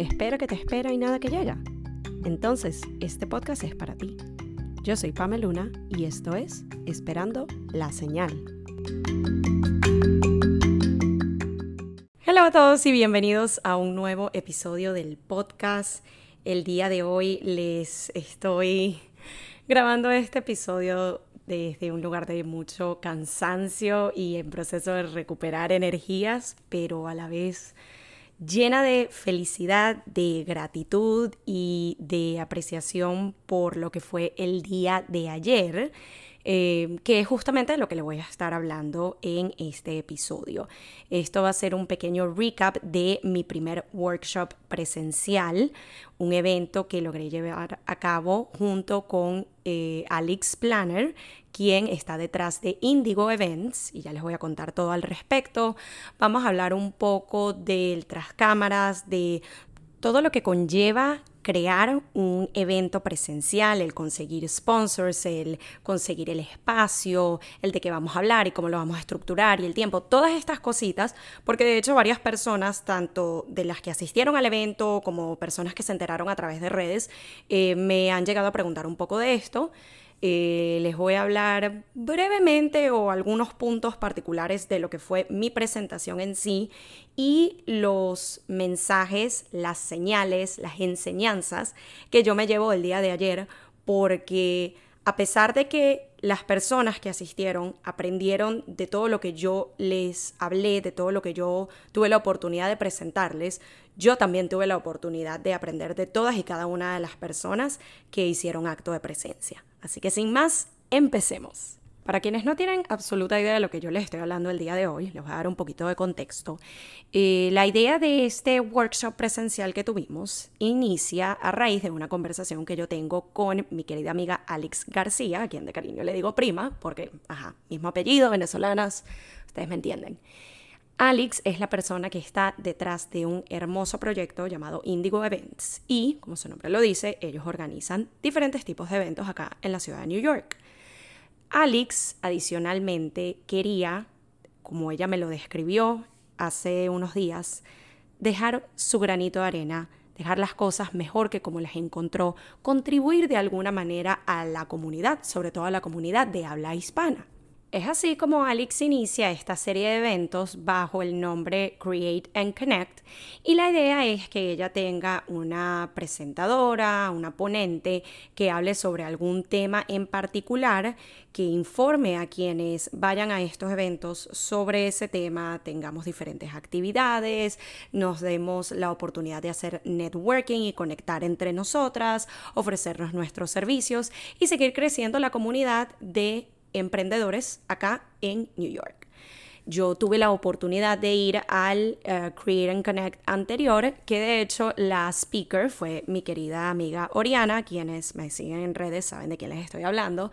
espera que te espera y nada que llega. Entonces, este podcast es para ti. Yo soy Pamela Luna y esto es Esperando la Señal. Hola a todos y bienvenidos a un nuevo episodio del podcast. El día de hoy les estoy grabando este episodio desde un lugar de mucho cansancio y en proceso de recuperar energías, pero a la vez llena de felicidad, de gratitud y de apreciación por lo que fue el día de ayer. Eh, que es justamente lo que le voy a estar hablando en este episodio. Esto va a ser un pequeño recap de mi primer workshop presencial, un evento que logré llevar a cabo junto con eh, Alex Planner, quien está detrás de Indigo Events, y ya les voy a contar todo al respecto. Vamos a hablar un poco del tras cámaras, de todo lo que conlleva crear un evento presencial, el conseguir sponsors, el conseguir el espacio, el de qué vamos a hablar y cómo lo vamos a estructurar y el tiempo, todas estas cositas, porque de hecho varias personas, tanto de las que asistieron al evento como personas que se enteraron a través de redes, eh, me han llegado a preguntar un poco de esto. Eh, les voy a hablar brevemente o algunos puntos particulares de lo que fue mi presentación en sí y los mensajes, las señales, las enseñanzas que yo me llevo el día de ayer porque a pesar de que las personas que asistieron aprendieron de todo lo que yo les hablé, de todo lo que yo tuve la oportunidad de presentarles, yo también tuve la oportunidad de aprender de todas y cada una de las personas que hicieron acto de presencia. Así que sin más, empecemos. Para quienes no tienen absoluta idea de lo que yo les estoy hablando el día de hoy, les voy a dar un poquito de contexto. Eh, la idea de este workshop presencial que tuvimos inicia a raíz de una conversación que yo tengo con mi querida amiga Alex García, a quien de cariño le digo prima, porque, ajá, mismo apellido, venezolanas, ustedes me entienden. Alex es la persona que está detrás de un hermoso proyecto llamado Indigo Events y, como su nombre lo dice, ellos organizan diferentes tipos de eventos acá en la ciudad de New York. Alex, adicionalmente, quería, como ella me lo describió hace unos días, dejar su granito de arena, dejar las cosas mejor que como las encontró, contribuir de alguna manera a la comunidad, sobre todo a la comunidad de habla hispana. Es así como Alex inicia esta serie de eventos bajo el nombre Create and Connect y la idea es que ella tenga una presentadora, una ponente que hable sobre algún tema en particular, que informe a quienes vayan a estos eventos sobre ese tema, tengamos diferentes actividades, nos demos la oportunidad de hacer networking y conectar entre nosotras, ofrecernos nuestros servicios y seguir creciendo la comunidad de emprendedores acá en New York. Yo tuve la oportunidad de ir al eh, Create and Connect anterior, que de hecho la speaker fue mi querida amiga Oriana, quienes me siguen en redes saben de quién les estoy hablando,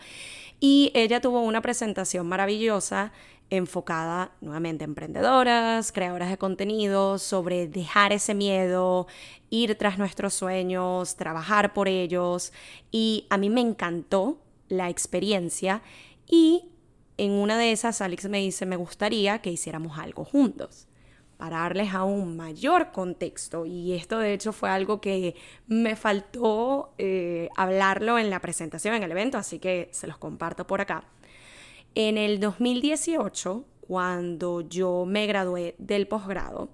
y ella tuvo una presentación maravillosa enfocada nuevamente a emprendedoras, creadoras de contenido, sobre dejar ese miedo, ir tras nuestros sueños, trabajar por ellos. Y a mí me encantó la experiencia y en una de esas, Alex me dice, me gustaría que hiciéramos algo juntos, para darles aún mayor contexto. Y esto de hecho fue algo que me faltó eh, hablarlo en la presentación, en el evento, así que se los comparto por acá. En el 2018, cuando yo me gradué del posgrado,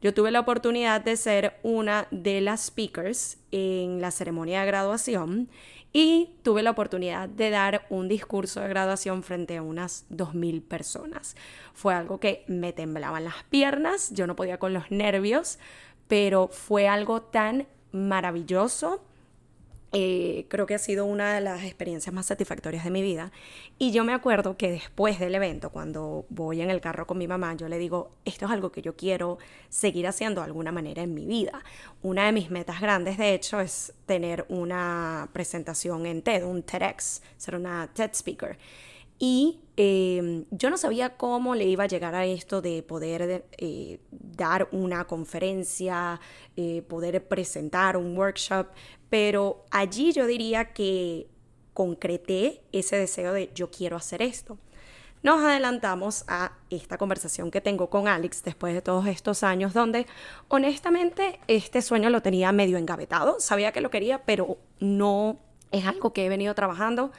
yo tuve la oportunidad de ser una de las speakers en la ceremonia de graduación y tuve la oportunidad de dar un discurso de graduación frente a unas 2.000 personas. Fue algo que me temblaban las piernas, yo no podía con los nervios, pero fue algo tan maravilloso eh, creo que ha sido una de las experiencias más satisfactorias de mi vida. Y yo me acuerdo que después del evento, cuando voy en el carro con mi mamá, yo le digo, esto es algo que yo quiero seguir haciendo de alguna manera en mi vida. Una de mis metas grandes, de hecho, es tener una presentación en TED, un TEDx, ser una TED Speaker. Y em, yo no sabía cómo le iba a llegar a esto de poder eh, dar una conferencia, eh, poder presentar un workshop, pero allí yo diría que concreté ese deseo de yo quiero hacer esto. nos adelantamos a esta conversación que tengo con Alex después de todos estos años, donde honestamente este sueño lo tenía medio engavetado, sabía que lo quería, pero no es algo que he venido trabajando.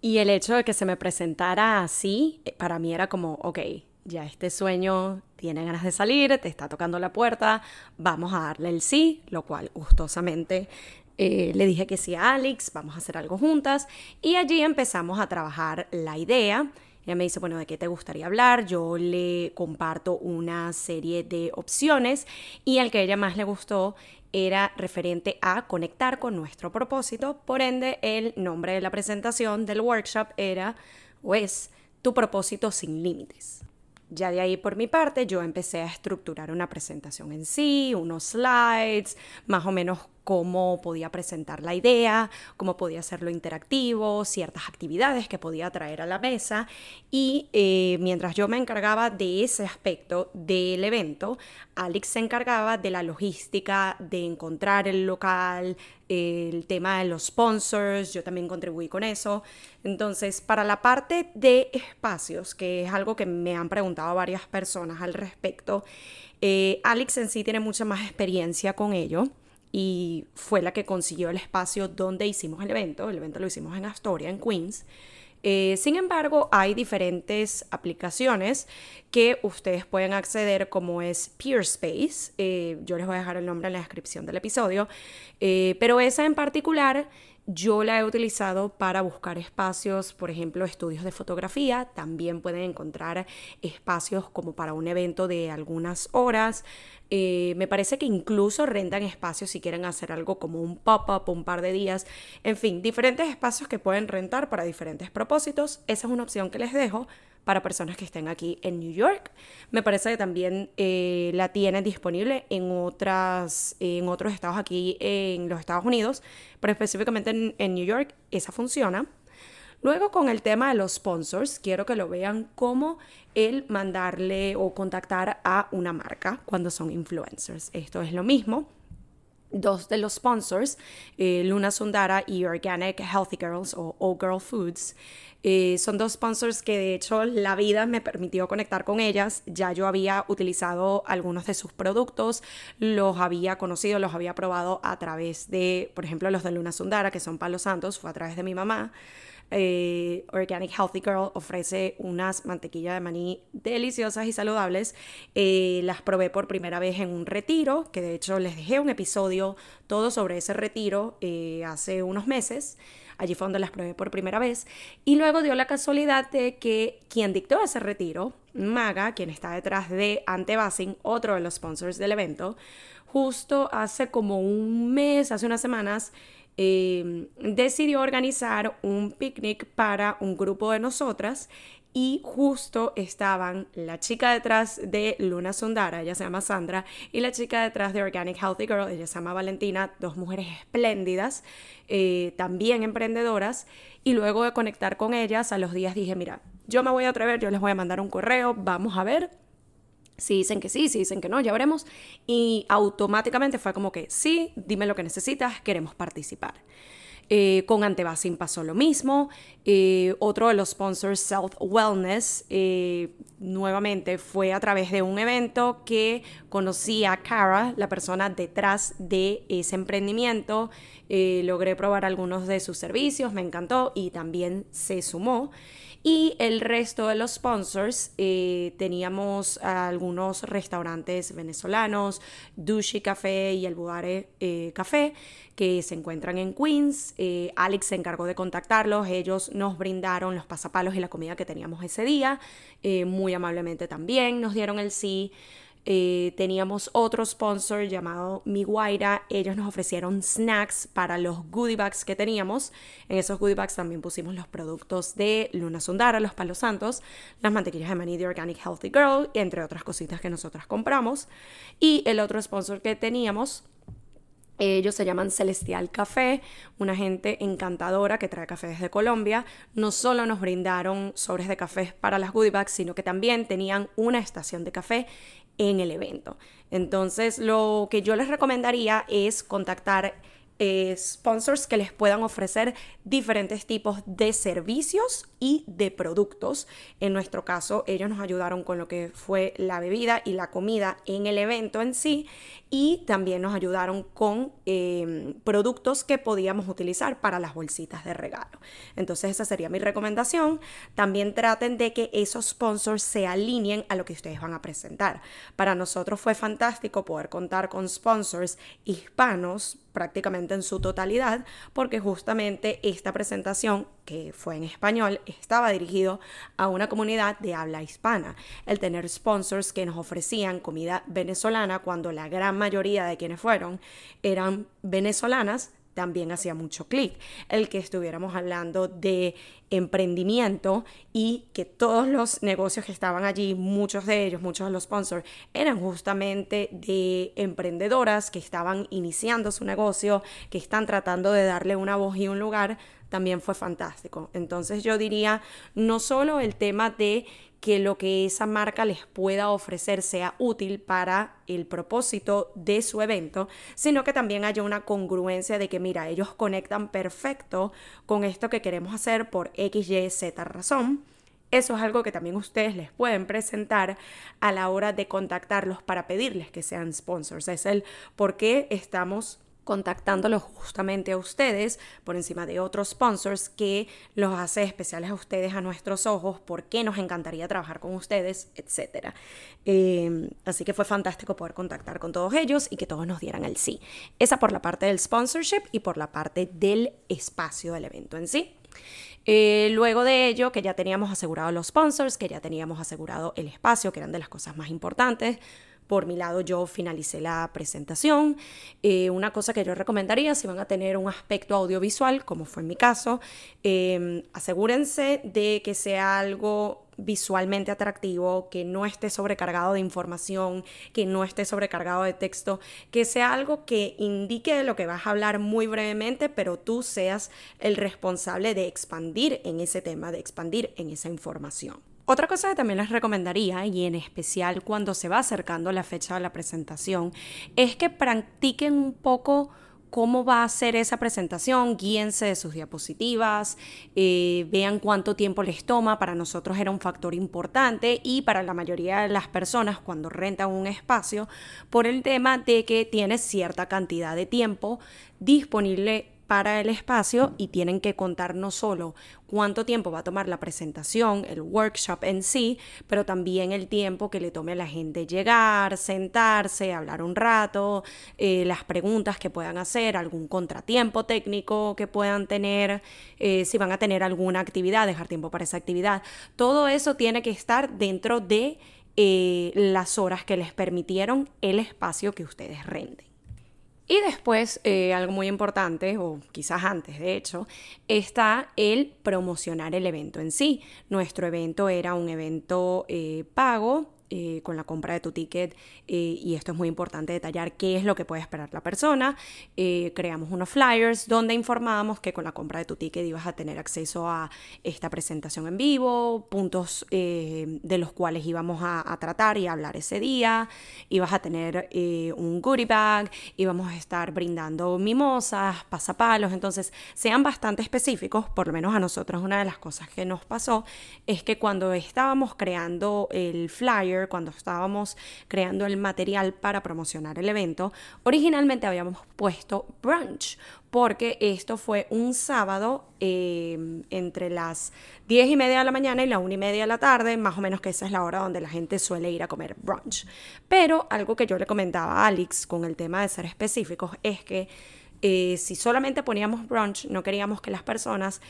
Y el hecho de que se me presentara así, eh, para mí era como, ok, ya este sueño tiene ganas de salir, te está tocando la puerta, vamos a darle el sí, lo cual gustosamente eh, le dije que sí a Alex, vamos a hacer algo juntas y allí empezamos a trabajar la idea. Ella me dice, bueno, ¿de qué te gustaría hablar? Yo le comparto una serie de opciones y el que a ella más le gustó era referente a conectar con nuestro propósito. Por ende, el nombre de la presentación del workshop era o es Tu propósito sin límites. Ya de ahí por mi parte yo empecé a estructurar una presentación en sí, unos slides, más o menos cómo podía presentar la idea, cómo podía hacerlo interactivo, ciertas actividades que podía traer a la mesa. Y eh, mientras yo me encargaba de ese aspecto del evento, Alex se encargaba de la logística, de encontrar el local, el tema de los sponsors, yo también contribuí con eso. Entonces, para la parte de espacios, que es algo que me han preguntado varias personas al respecto, eh, Alex en sí tiene mucha más experiencia con ello y fue la que consiguió el espacio donde hicimos el evento. El evento lo hicimos en Astoria, en Queens. Eh, sin embargo, hay diferentes aplicaciones que ustedes pueden acceder como es Peerspace. Eh, yo les voy a dejar el nombre en la descripción del episodio. Eh, pero esa en particular yo la he utilizado para buscar espacios, por ejemplo, estudios de fotografía. También pueden encontrar espacios como para un evento de algunas horas. Eh, me parece que incluso rentan espacios si quieren hacer algo como un pop-up un par de días. En fin, diferentes espacios que pueden rentar para diferentes propósitos. Esa es una opción que les dejo para personas que estén aquí en New York. Me parece que también eh, la tienen disponible en, otras, en otros estados aquí en los Estados Unidos, pero específicamente en, en New York esa funciona. Luego con el tema de los sponsors, quiero que lo vean como el mandarle o contactar a una marca cuando son influencers. Esto es lo mismo dos de los sponsors, eh, Luna Sundara y Organic Healthy Girls o All Girl Foods. Eh, son dos sponsors que de hecho la vida me permitió conectar con ellas. Ya yo había utilizado algunos de sus productos, los había conocido, los había probado a través de, por ejemplo, los de Luna Sundara, que son palos santos, fue a través de mi mamá. Eh, Organic Healthy Girl ofrece unas mantequillas de maní deliciosas y saludables. Las probé por primera vez en un retiro, que de hecho les dejé un episodio todo sobre ese retiro eh, hace unos meses. Allí fue donde las probé por primera vez. Y luego dio la casualidad de que quien dictó ese retiro, Maga, quien está detrás de Antebasing, otro de los sponsors del evento, justo hace como un mes, hace unas semanas, Em, decidió organizar un picnic para un grupo de nosotras y justo estaban la chica detrás de Luna Sundara, ella se llama Sandra, y la chica detrás de Organic Healthy Girl, ella se llama Valentina, dos mujeres espléndidas, eh, también emprendedoras, y luego de conectar con ellas, a los días dije, mira, yo me voy a atrever, yo les voy a mandar un correo, vamos a ver si dicen que sí, si dicen que no, ya veremos. Y automáticamente fue como que sí, dime lo que necesitas, queremos participar. Eh, con Antebasin pasó lo mismo. Eh, otro de los sponsors, Self Wellness, eh, nuevamente fue a través de un evento que conocí a Cara, la persona detrás de ese emprendimiento. logré probar algunos de sus servicios, me encantó y también se sumó. Y el resto de los sponsors, eh, teníamos algunos restaurantes venezolanos, Dushi Café y el Budare eh, Café, que se encuentran en Queens. Eh, Alex se encargó de contactarlos, ellos nos brindaron los pasapalos y la comida que teníamos ese día, muy amablemente también nos dieron el sí. Eh, teníamos otro sponsor llamado Mi Guaira. Ellos nos ofrecieron snacks para los goodie bags que teníamos. En esos goodie bags también pusimos los productos de Luna Sundara, los Palos Santos, las mantequillas de maní de Organic Healthy Girl, entre otras cositas que nosotras compramos. Y el otro sponsor que teníamos ellos se llaman Celestial Café, una gente encantadora que trae café desde Colombia. No solo nos brindaron sobres de café para las goodie bags, sino que también tenían una estación de café en el evento. Entonces, lo que yo les recomendaría es contactar eh, sponsors que les puedan ofrecer diferentes tipos de servicios y de productos. En nuestro caso, ellos nos ayudaron con lo que fue la bebida y la comida en el evento en sí y también nos ayudaron con em, productos que podíamos utilizar para las bolsitas de regalo. Entonces esa sería mi recomendación. También traten de que esos sponsors se alineen a lo que ustedes van a presentar. Para nosotros fue fantástico poder contar con sponsors hispanos prácticamente en su totalidad, porque justamente esta presentación, que fue en español, estaba dirigido a una comunidad de habla hispana. El tener sponsors que nos ofrecían comida venezolana cuando la gran mayoría de quienes fueron eran venezolanas, también hacía mucho clic. El que estuviéramos hablando de emprendimiento y que todos los negocios que estaban allí, muchos de ellos, muchos de los sponsors, eran justamente de emprendedoras que estaban iniciando su negocio, que están tratando de darle una voz y un lugar, también fue fantástico. Entonces yo diría, no solo el tema de que lo que esa marca les pueda ofrecer sea útil para el propósito de su evento, sino que también haya una congruencia de que, mira, ellos conectan perfecto con esto que queremos hacer por X, Y, Z razón. Eso es algo que también ustedes les pueden presentar a la hora de contactarlos para pedirles que sean sponsors. Es el por qué estamos contactándolos justamente a ustedes por encima de otros sponsors que los hace especiales a ustedes a nuestros ojos, por qué nos encantaría trabajar con ustedes, etc. Em, así que fue fantástico poder contactar con todos ellos y que todos nos dieran el sí. Esa por la parte del sponsorship y por la parte del espacio del evento en sí. Eh, luego de ello, que ya teníamos asegurado los sponsors, que ya teníamos asegurado el espacio, que eran de las cosas más importantes, por mi lado, yo finalicé la presentación. Eh, una cosa que yo recomendaría, si van a tener un aspecto audiovisual, como fue en mi caso, em, asegúrense de que sea algo visualmente atractivo, que no esté sobrecargado de información, que no esté sobrecargado de texto, que sea algo que indique lo que vas a hablar muy brevemente, pero tú seas el responsable de expandir en ese tema, de expandir en esa información. Otra cosa que también les recomendaría, y en especial cuando se va acercando la fecha de la presentación, es que practiquen un poco cómo va a ser esa presentación, guíense de sus diapositivas, eh, vean cuánto tiempo les toma. Para nosotros era un factor importante y para la mayoría de las personas cuando rentan un espacio, por el tema de que tiene cierta cantidad de tiempo disponible para el espacio y tienen que contar no solo cuánto tiempo va a tomar la presentación, el workshop en sí, pero también el tiempo que le tome a la gente llegar, sentarse, hablar un rato, eh, las preguntas que puedan hacer, algún contratiempo técnico que puedan tener, eh, si van a tener alguna actividad, dejar tiempo para esa actividad. Todo eso tiene que estar dentro de eh, las horas que les permitieron el espacio que ustedes renden. Y después, eh, algo muy importante, o quizás antes de hecho, está el promocionar el evento en sí. Nuestro evento era un evento eh, pago eh, con la compra de tu ticket eh, y esto es muy importante detallar qué es lo que puede esperar la persona. Eh, creamos unos flyers donde informábamos que con la compra de tu ticket ibas a tener acceso a esta presentación en vivo, puntos de los cuales íbamos a, a, tratar y hablar ese día, ibas a tener un goodie bag, íbamos a estar brindando mimosas, pasapalos, entonces sean bastante específicos, por lo menos a nosotros una de las cosas que nos pasó es que cuando estábamos creando el flyer, cuando estábamos creando el material para promocionar el evento, originalmente habíamos puesto brunch, porque esto fue un sábado em, entre las 10 y media de la mañana y la 1 y media de la tarde, más o menos que esa es la hora donde la gente suele ir a comer brunch. Pero algo que yo le comentaba a Alex con el tema de ser específicos es que eh, si solamente poníamos brunch, no queríamos que las personas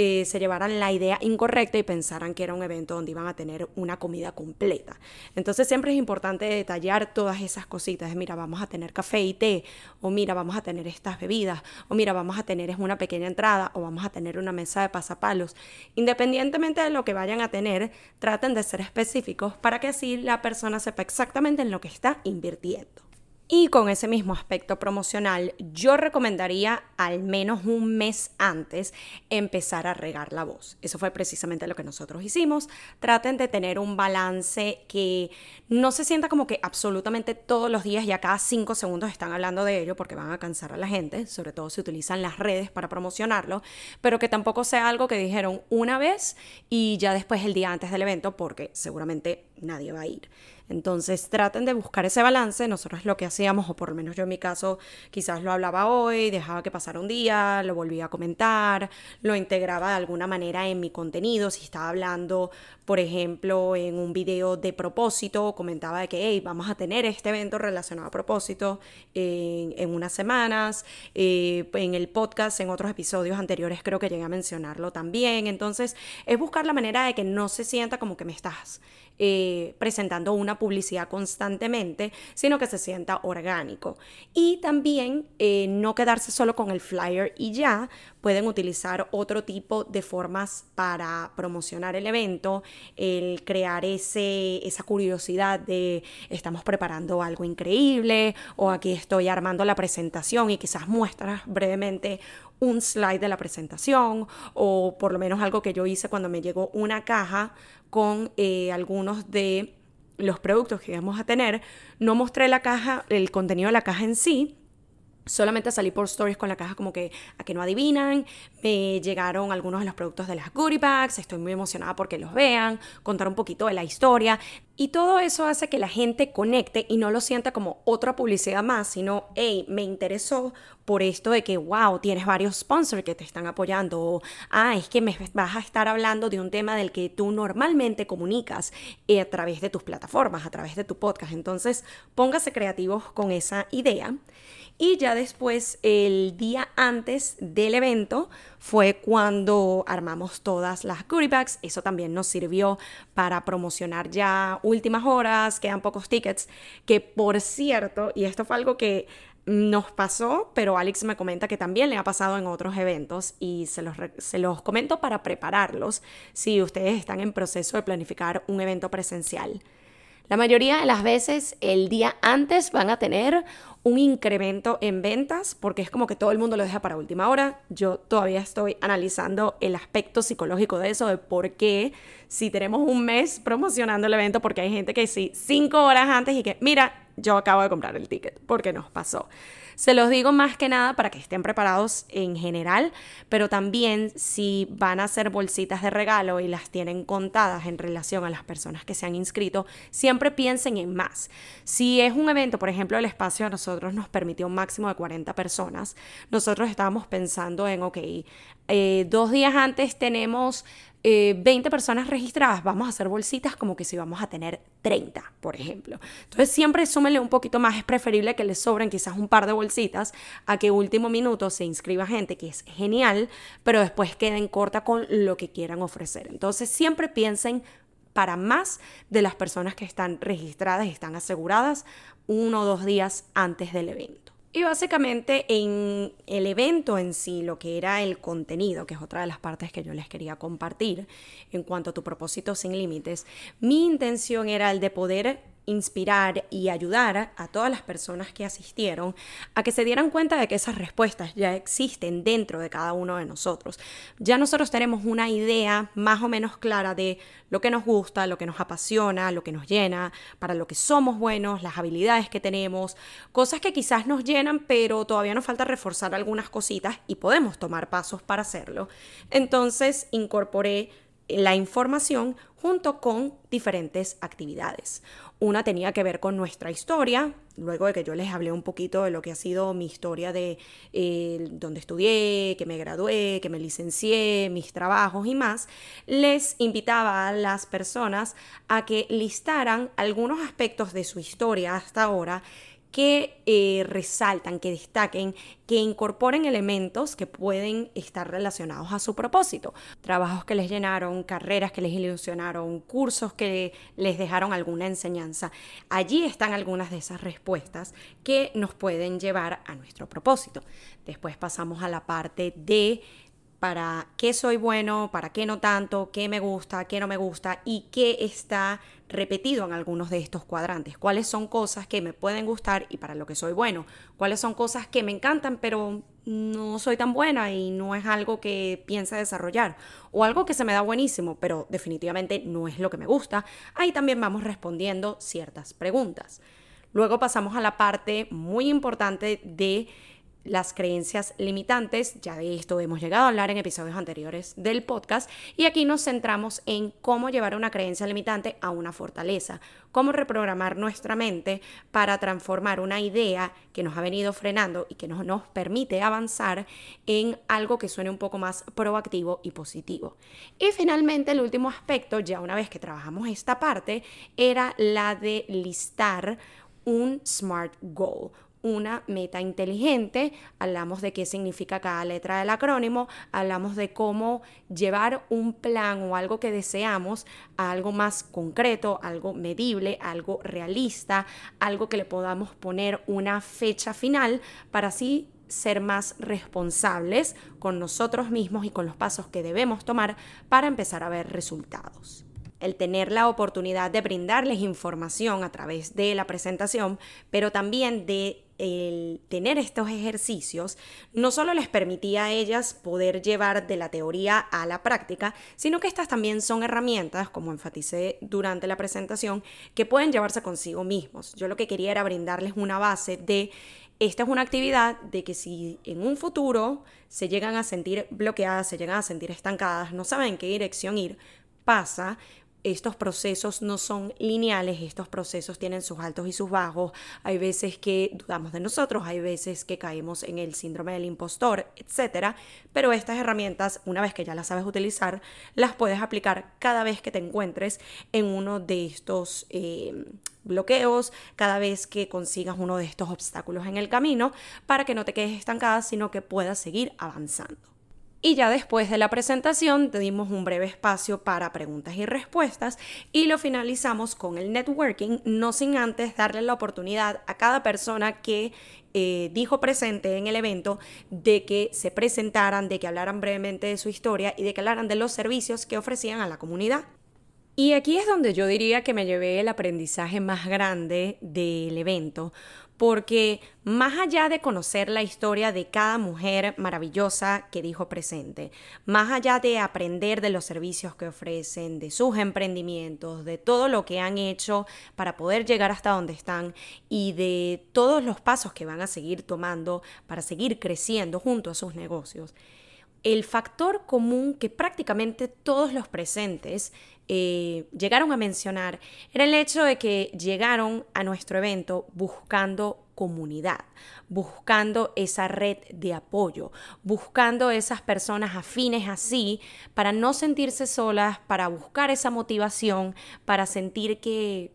eh, se llevaran la idea incorrecta y pensaran que era un evento donde iban a tener una comida completa. Entonces siempre es importante detallar todas esas cositas. Mira, vamos a tener café y té, o mira, vamos a tener estas bebidas, o mira, vamos a tener es una pequeña entrada, o vamos a tener una mesa de pasapalos. Independientemente de lo que vayan a tener, traten de ser específicos para que así la persona sepa exactamente en lo que está invirtiendo. Y con ese mismo aspecto promocional, yo recomendaría al menos un mes antes empezar a regar la voz. Eso fue precisamente lo que nosotros hicimos. Traten de tener un balance que no se sienta como que absolutamente todos los días y a cada cinco segundos están hablando de ello porque van a cansar a la gente, sobre todo si utilizan las redes para promocionarlo, pero que tampoco sea algo que dijeron una vez y ya después el día antes del evento porque seguramente nadie va a ir. Entonces traten de buscar ese balance. Nosotros lo que hacíamos, o por lo menos yo en mi caso, quizás lo hablaba hoy, dejaba que pasara un día, lo volvía a comentar, lo integraba de alguna manera en mi contenido. Si estaba hablando, por ejemplo, en un video de propósito, comentaba de que, hey, vamos a tener este evento relacionado a propósito en, unas semanas. Eh, en el podcast, en otros episodios anteriores, creo que llegué a mencionarlo también. Entonces, es buscar la manera de que no se sienta como que me estás eh, presentando una publicidad constantemente, sino que se sienta orgánico. Y también eh, no quedarse solo con el flyer y ya, pueden utilizar otro tipo de formas para promocionar el evento, el crear ese, esa curiosidad de estamos preparando algo increíble o aquí estoy armando la presentación y quizás muestras brevemente un slide de la presentación o por lo menos algo que yo hice cuando me llegó una caja con eh, algunos de los productos que íbamos a tener. No mostré la caja, el contenido de la caja en sí, Solamente salí por stories con la caja como que a que no adivinan. Me llegaron algunos de los productos de las goodie bags. Estoy muy emocionada porque los vean. Contar un poquito de la historia. Y todo eso hace que la gente conecte y no lo sienta como otra publicidad más, sino, hey, me interesó por esto de que, wow, tienes varios sponsors que te están apoyando. O, ah, es que me vas a estar hablando de un tema del que tú normalmente comunicas eh, a través de tus plataformas, a través de tu podcast. Entonces, póngase creativos con esa idea. Y ya después, el día antes del evento, fue cuando armamos todas las goodie bags. Eso también nos sirvió para promocionar ya últimas horas, quedan pocos tickets, que por cierto, y esto fue algo que nos pasó, pero Alex me comenta que también le ha pasado en otros eventos y se los, se los comento para prepararlos si ustedes están en proceso de planificar un evento presencial. La mayoría de las veces el día antes van a tener un incremento en ventas porque es como que todo el mundo lo deja para última hora. Yo todavía estoy analizando el aspecto psicológico de eso, de por qué si tenemos un mes promocionando el evento, porque hay gente que sí, cinco horas antes y que, mira, yo acabo de comprar el ticket, porque nos pasó. Se los digo más que nada para que estén preparados en general, pero también si van a hacer bolsitas de regalo y las tienen contadas en relación a las personas que se han inscrito, siempre piensen en más. Si es un evento, por ejemplo, el espacio a nosotros nos permitió un máximo de 40 personas, nosotros estábamos pensando en, ok, eh, dos días antes tenemos 20 eh, personas registradas, vamos a hacer bolsitas como que si vamos a tener 30, por ejemplo. Entonces siempre súmenle un poquito más, es preferible que les sobren quizás un par de bolsitas a que último minuto se inscriba gente, que es genial, pero después queden corta con lo que quieran ofrecer. Entonces siempre piensen para más de las personas que están registradas y están aseguradas uno o dos días antes del evento. Y básicamente en el evento en sí, lo que era el contenido, que es otra de las partes que yo les quería compartir en cuanto a tu propósito sin límites, mi intención era el de poder inspirar y ayudar a todas las personas que asistieron a que se dieran cuenta de que esas respuestas ya existen dentro de cada uno de nosotros. Ya nosotros tenemos una idea más o menos clara de lo que nos gusta, lo que nos apasiona, lo que nos llena, para lo que somos buenos, las habilidades que tenemos, cosas que quizás nos llenan, pero todavía nos falta reforzar algunas cositas y podemos tomar pasos para hacerlo. Entonces incorporé la información junto con diferentes actividades. Una tenía que ver con nuestra historia, luego de que yo les hablé un poquito de lo que ha sido mi historia de eh, donde estudié, que me gradué, que me licencié, mis trabajos y más, les invitaba a las personas a que listaran algunos aspectos de su historia hasta ahora que eh, resaltan, que destaquen, que incorporen elementos que pueden estar relacionados a su propósito. Trabajos que les llenaron, carreras que les ilusionaron, cursos que les dejaron alguna enseñanza. Allí están algunas de esas respuestas que nos pueden llevar a nuestro propósito. Después pasamos a la parte de para qué soy bueno, para qué no tanto, qué me gusta, qué no me gusta y qué está repetido en algunos de estos cuadrantes. Cuáles son cosas que me pueden gustar y para lo que soy bueno. Cuáles son cosas que me encantan pero no soy tan buena y no es algo que piense desarrollar. O algo que se me da buenísimo pero definitivamente no es lo que me gusta. Ahí también vamos respondiendo ciertas preguntas. Luego pasamos a la parte muy importante de las creencias limitantes. Ya de esto hemos llegado a hablar en episodios anteriores del podcast y aquí nos centramos en cómo llevar una creencia limitante a una fortaleza, cómo reprogramar nuestra mente para transformar una idea que nos ha venido frenando y que no nos permite avanzar en algo que suene un poco más proactivo y positivo. Y finalmente el último aspecto, ya una vez que trabajamos esta parte, era la de listar un SMART goal, una meta inteligente, hablamos de qué significa cada letra del acrónimo, hablamos de cómo llevar un plan o algo que deseamos a algo más concreto, algo medible, algo realista, algo que le podamos poner una fecha final para así ser más responsables con nosotros mismos y con los pasos que debemos tomar para empezar a ver resultados. El tener la oportunidad de brindarles información a través de la presentación, pero también de el tener estos ejercicios no solo les permitía a ellas poder llevar de la teoría a la práctica, sino que estas también son herramientas, como enfaticé durante la presentación, que pueden llevarse consigo mismos. Yo lo que quería era brindarles una base de esta es una actividad de que si en un futuro se llegan a sentir bloqueadas, se llegan a sentir estancadas, no saben en qué dirección ir, pasa, estos procesos no son lineales, estos procesos tienen sus altos y sus bajos, hay veces que dudamos de nosotros, hay veces que caemos en el síndrome del impostor, etc. Pero estas herramientas, una vez que ya las sabes utilizar, las puedes aplicar cada vez que te encuentres en uno de estos eh, bloqueos, cada vez que consigas uno de estos obstáculos en el camino, para que no te quedes estancada, sino que puedas seguir avanzando. Y ya después de la presentación dimos un breve espacio para preguntas y respuestas y lo finalizamos con el networking, no sin antes darle la oportunidad a cada persona que eh, dijo presente en el evento de que se presentaran, de que hablaran brevemente de su historia y de que hablaran de los servicios que ofrecían a la comunidad. Y aquí es donde yo diría que me llevé el aprendizaje más grande del evento, porque más allá de conocer la historia de cada mujer maravillosa que dijo presente, más allá de aprender de los servicios que ofrecen, de sus emprendimientos, de todo lo que han hecho para poder llegar hasta donde están y de todos los pasos que van a seguir tomando para seguir creciendo junto a sus negocios, el factor común que prácticamente todos los presentes eh, llegaron a mencionar era el hecho de que llegaron a nuestro evento buscando comunidad, buscando esa red de apoyo, buscando esas personas afines así para no sentirse solas, para buscar esa motivación, para sentir que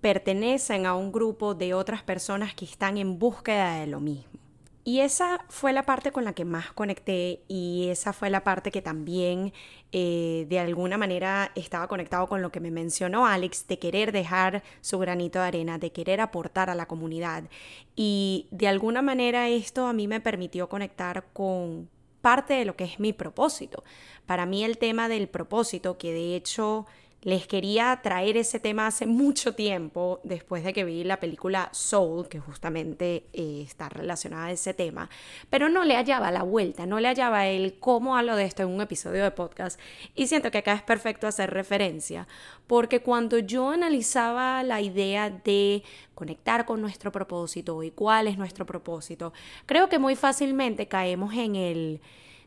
pertenecen a un grupo de otras personas que están en búsqueda de lo mismo. Y esa fue la parte con la que más conecté y esa fue la parte que también eh, de alguna manera estaba conectado con lo que me mencionó Alex, de querer dejar su granito de arena, de querer aportar a la comunidad. Y de alguna manera esto a mí me permitió conectar con parte de lo que es mi propósito. Para mí el tema del propósito, que de hecho les quería traer ese tema hace mucho tiempo, después de que vi la película Soul, que justamente eh, está relacionada a ese tema, pero no le hallaba la vuelta, no le hallaba el cómo hablo de esto en un episodio de podcast. Y siento que acá es perfecto hacer referencia, porque cuando yo analizaba la idea de conectar con nuestro propósito y cuál es nuestro propósito, creo que muy fácilmente caemos en el,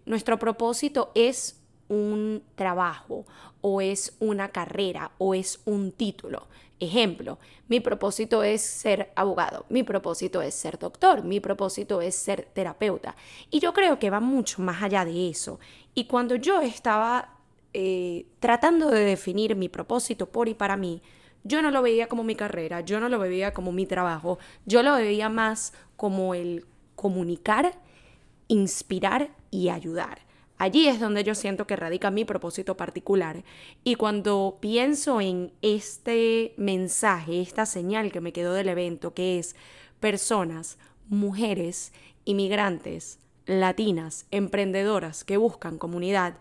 nuestro propósito es un trabajo o es una carrera o es un título. Ejemplo, mi propósito es ser abogado, mi propósito es ser doctor, mi propósito es ser terapeuta. Y yo creo que va mucho más allá de eso. Y cuando yo estaba eh, tratando de definir mi propósito por y para mí, yo no lo veía como mi carrera, yo no lo veía como mi trabajo, yo lo veía más como el comunicar, inspirar y ayudar. Allí es donde yo siento que radica mi propósito particular. Y cuando pienso en este mensaje, esta señal que me quedó del evento, que es personas, mujeres, inmigrantes, latinas, emprendedoras que buscan comunidad,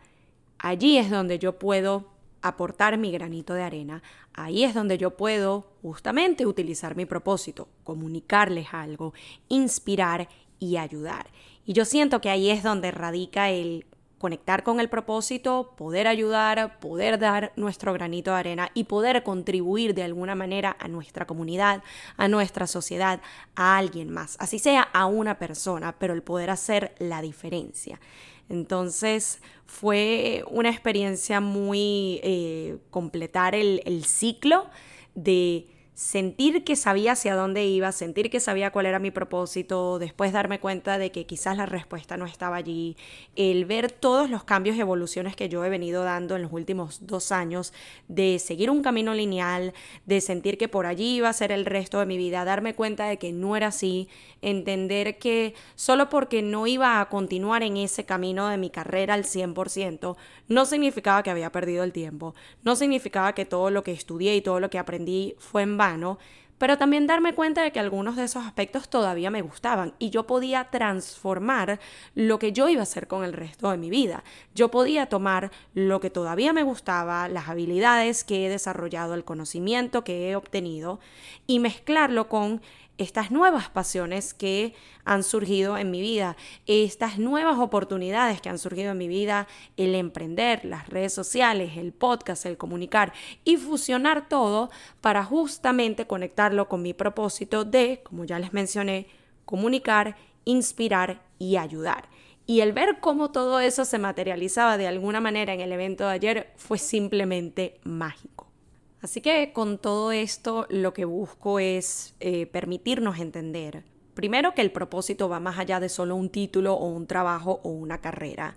allí es donde yo puedo aportar mi granito de arena. Ahí es donde yo puedo justamente utilizar mi propósito, comunicarles algo, inspirar y ayudar. Y yo siento que ahí es donde radica el conectar con el propósito, poder ayudar, poder dar nuestro granito de arena y poder contribuir de alguna manera a nuestra comunidad, a nuestra sociedad, a alguien más, así sea a una persona, pero el poder hacer la diferencia. Entonces fue una experiencia muy eh, completar el, el ciclo de sentir que sabía hacia dónde iba, sentir que sabía cuál era mi propósito, después darme cuenta de que quizás la respuesta no estaba allí, el ver todos los cambios y evoluciones que yo he venido dando en los últimos dos años, de seguir un camino lineal, de sentir que por allí iba a ser el resto de mi vida, darme cuenta de que no era así, entender que solo porque no iba a continuar en ese camino de mi carrera al 100%, no significaba que había perdido el tiempo, no significaba que todo lo que estudié y todo lo que aprendí fue en pero también darme cuenta de que algunos de esos aspectos todavía me gustaban y yo podía transformar lo que yo iba a hacer con el resto de mi vida. Yo podía tomar lo que todavía me gustaba, las habilidades que he desarrollado, el conocimiento que he obtenido y mezclarlo con estas nuevas pasiones que han surgido en mi vida, estas nuevas oportunidades que han surgido en mi vida, el emprender, las redes sociales, el podcast, el comunicar y fusionar todo para justamente conectarlo con mi propósito de, como ya les mencioné, comunicar, inspirar y ayudar. Y el ver cómo todo eso se materializaba de alguna manera en el evento de ayer fue simplemente mágico. Así que con todo esto lo que busco es eh, permitirnos entender, primero que el propósito va más allá de solo un título o un trabajo o una carrera.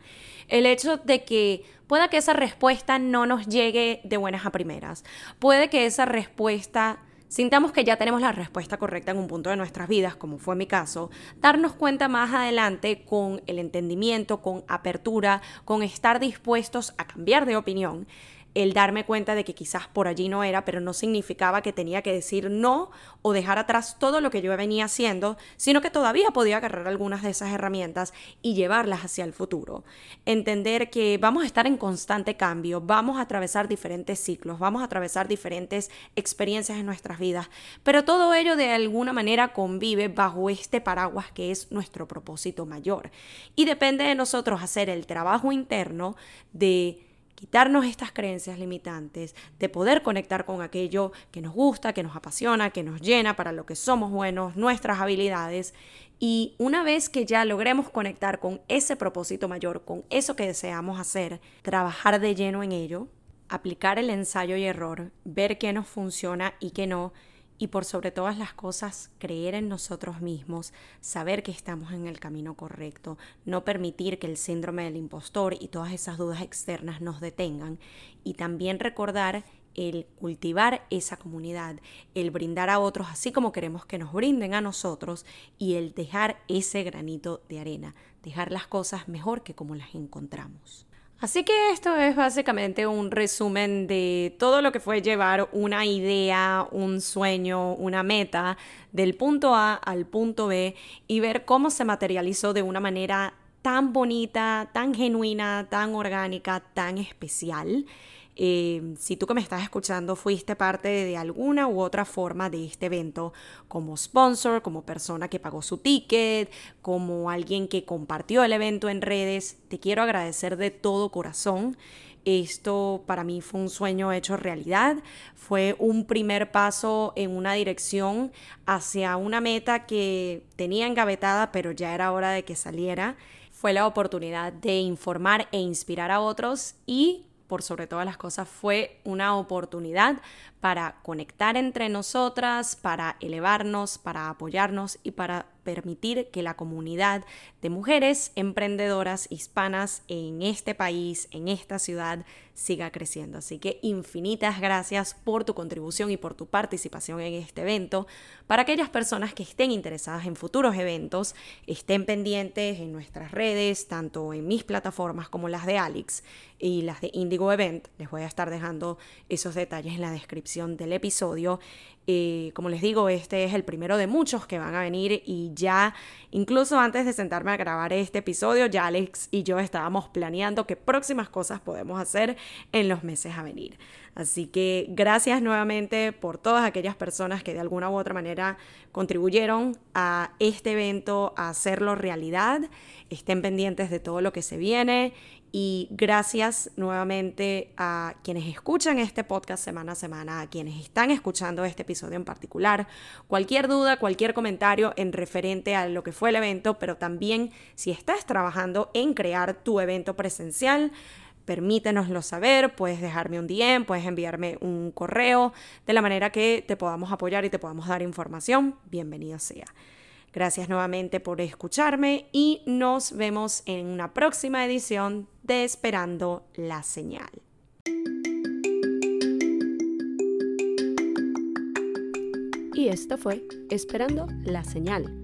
El hecho de que pueda que esa respuesta no nos llegue de buenas a primeras, puede que esa respuesta sintamos que ya tenemos la respuesta correcta en un punto de nuestras vidas, como fue mi caso, darnos cuenta más adelante con el entendimiento, con apertura, con estar dispuestos a cambiar de opinión, el darme cuenta de que quizás por allí no era, pero no significaba que tenía que decir no o dejar atrás todo lo que yo venía haciendo, sino que todavía podía agarrar algunas de esas herramientas y llevarlas hacia el futuro. Entender que vamos a estar en constante cambio, vamos a atravesar diferentes ciclos, vamos a atravesar diferentes experiencias en nuestras vidas, pero todo ello de alguna manera convive bajo este paraguas que es nuestro propósito mayor. Y depende de nosotros hacer el trabajo interno de quitarnos estas creencias limitantes, de poder conectar con aquello que nos gusta, que nos apasiona, que nos llena, para lo que somos buenos, nuestras habilidades. Y una vez que ya logremos conectar con ese propósito mayor, con eso que deseamos hacer, trabajar de lleno en ello, aplicar el ensayo y error, ver qué nos funciona y qué no, y por sobre todas las cosas creer en nosotros mismos, saber que estamos en el camino correcto, no permitir que el síndrome del impostor y todas esas dudas externas nos detengan y también recordar el cultivar esa comunidad, el brindar a otros así como queremos que nos brinden a nosotros y el dejar ese granito de arena, dejar las cosas mejor que como las encontramos. Así que esto es básicamente un resumen de todo lo que fue llevar una idea, un sueño, una meta del punto A al punto B y ver cómo se materializó de una manera tan bonita, tan genuina, tan orgánica, tan especial. Eh, si tú que me estás escuchando fuiste parte de alguna u otra forma de este evento, como sponsor, como persona que pagó su ticket, como alguien que compartió el evento en redes, te quiero agradecer de todo corazón. Esto para mí fue un sueño hecho realidad, fue un primer paso en una dirección hacia una meta que tenía engavetada, pero ya era hora de que saliera. Fue la oportunidad de informar e inspirar a otros y por sobre todas las cosas, fue una oportunidad para conectar entre nosotras, para elevarnos, para apoyarnos y para permitir que la comunidad de mujeres emprendedoras hispanas en este país, en esta ciudad, siga creciendo. Así que infinitas gracias por tu contribución y por tu participación en este evento. Para aquellas personas que estén interesadas en futuros eventos, estén pendientes en nuestras redes, tanto en mis plataformas como las de Alex y las de Indigo Event. Les voy a estar dejando esos detalles en la descripción del episodio. Eh, como les digo, este es el primero de muchos que van a venir y ya, incluso antes de sentarme a grabar este episodio, ya Alex y yo estábamos planeando qué próximas cosas podemos hacer en los meses a venir. Así que gracias nuevamente por todas aquellas personas que de alguna u otra manera contribuyeron a este evento, a hacerlo realidad. Estén pendientes de todo lo que se viene y gracias nuevamente a quienes escuchan este podcast semana a semana, a quienes están escuchando este episodio en particular. Cualquier duda, cualquier comentario en referente a lo que fue el evento, pero también si estás trabajando en crear tu evento presencial, permítenoslo saber, puedes dejarme un DM, puedes enviarme un correo, de la manera que te podamos apoyar y te podamos dar información, bienvenido sea. Gracias nuevamente por escucharme y nos vemos en una próxima edición de Esperando la Señal. Y esto fue Esperando la Señal,